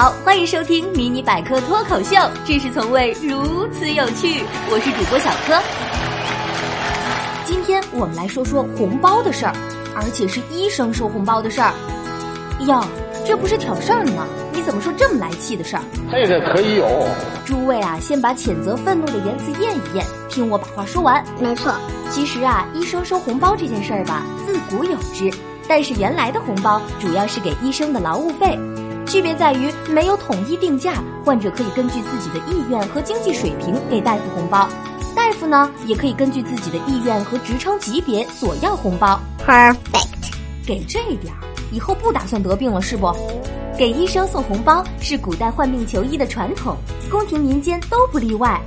好，欢迎收听迷你百科脱口秀，知识从未如此有趣。我是主播小柯。今天我们来说说红包的事儿，而且是医生收红包的事儿。哟，这不是挑事儿吗？你怎么说这么来气的事儿？这个可以有。诸位啊，先把谴责愤怒的言辞咽一咽，听我把话说完。没错，其实啊，医生收红包这件事儿吧，自古有之，但是原来的红包主要是给医生的劳务费。区别在于没有统一定价，患者可以根据自己的意愿和经济水平给大夫红包，大夫呢也可以根据自己的意愿和职称级别索要红包。Perfect，给这点儿，以后不打算得病了是不？给医生送红包是古代患病求医的传统，宫廷民间都不例外。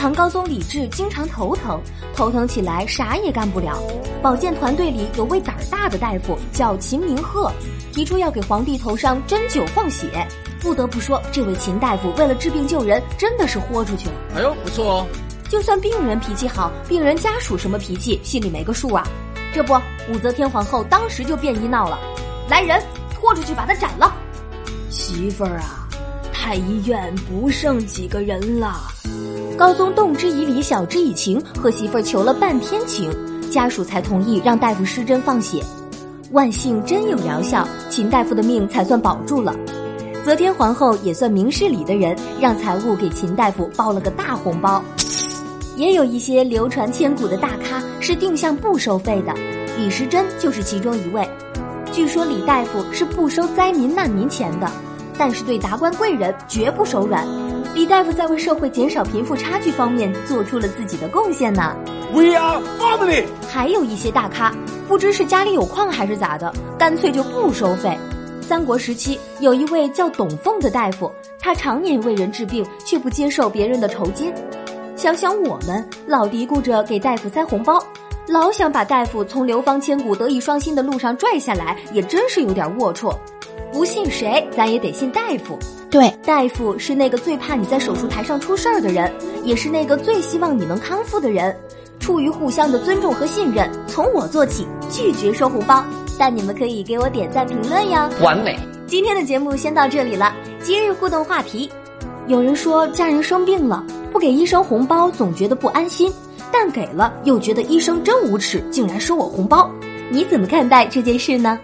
唐高宗李治经常头疼，头疼起来啥也干不了。保健团队里有位胆儿大的大夫叫秦明鹤，提出要给皇帝头上针灸放血。不得不说，这位秦大夫为了治病救人，真的是豁出去了。哎呦，不错哦。就算病人脾气好，病人家属什么脾气，心里没个数啊。这不，武则天皇后当时就变一闹了，来人，拖出去把他斩了。媳妇儿啊，太医院不剩几个人了。高宗动之以理，晓之以情，和媳妇儿求了半天情，家属才同意让大夫施针放血。万幸真有疗效，秦大夫的命才算保住了。则天皇后也算明事理的人，让财务给秦大夫包了个大红包。也有一些流传千古的大咖是定向不收费的，李时珍就是其中一位。据说李大夫是不收灾民难民钱的，但是对达官贵人绝不手软。李大夫在为社会减少贫富差距方面做出了自己的贡献呢。We are family。还有一些大咖，不知是家里有矿还是咋的，干脆就不收费。三国时期有一位叫董奉的大夫，他常年为人治病，却不接受别人的酬金。想想我们老嘀咕着给大夫塞红包，老想把大夫从流芳千古、德艺双馨的路上拽下来，也真是有点龌龊。不信谁，咱也得信大夫。对，大夫是那个最怕你在手术台上出事儿的人，也是那个最希望你能康复的人。出于互相的尊重和信任，从我做起，拒绝收红包。但你们可以给我点赞评论呀。完美。今天的节目先到这里了。今日互动话题：有人说家人生病了，不给医生红包总觉得不安心，但给了又觉得医生真无耻，竟然收我红包。你怎么看待这件事呢？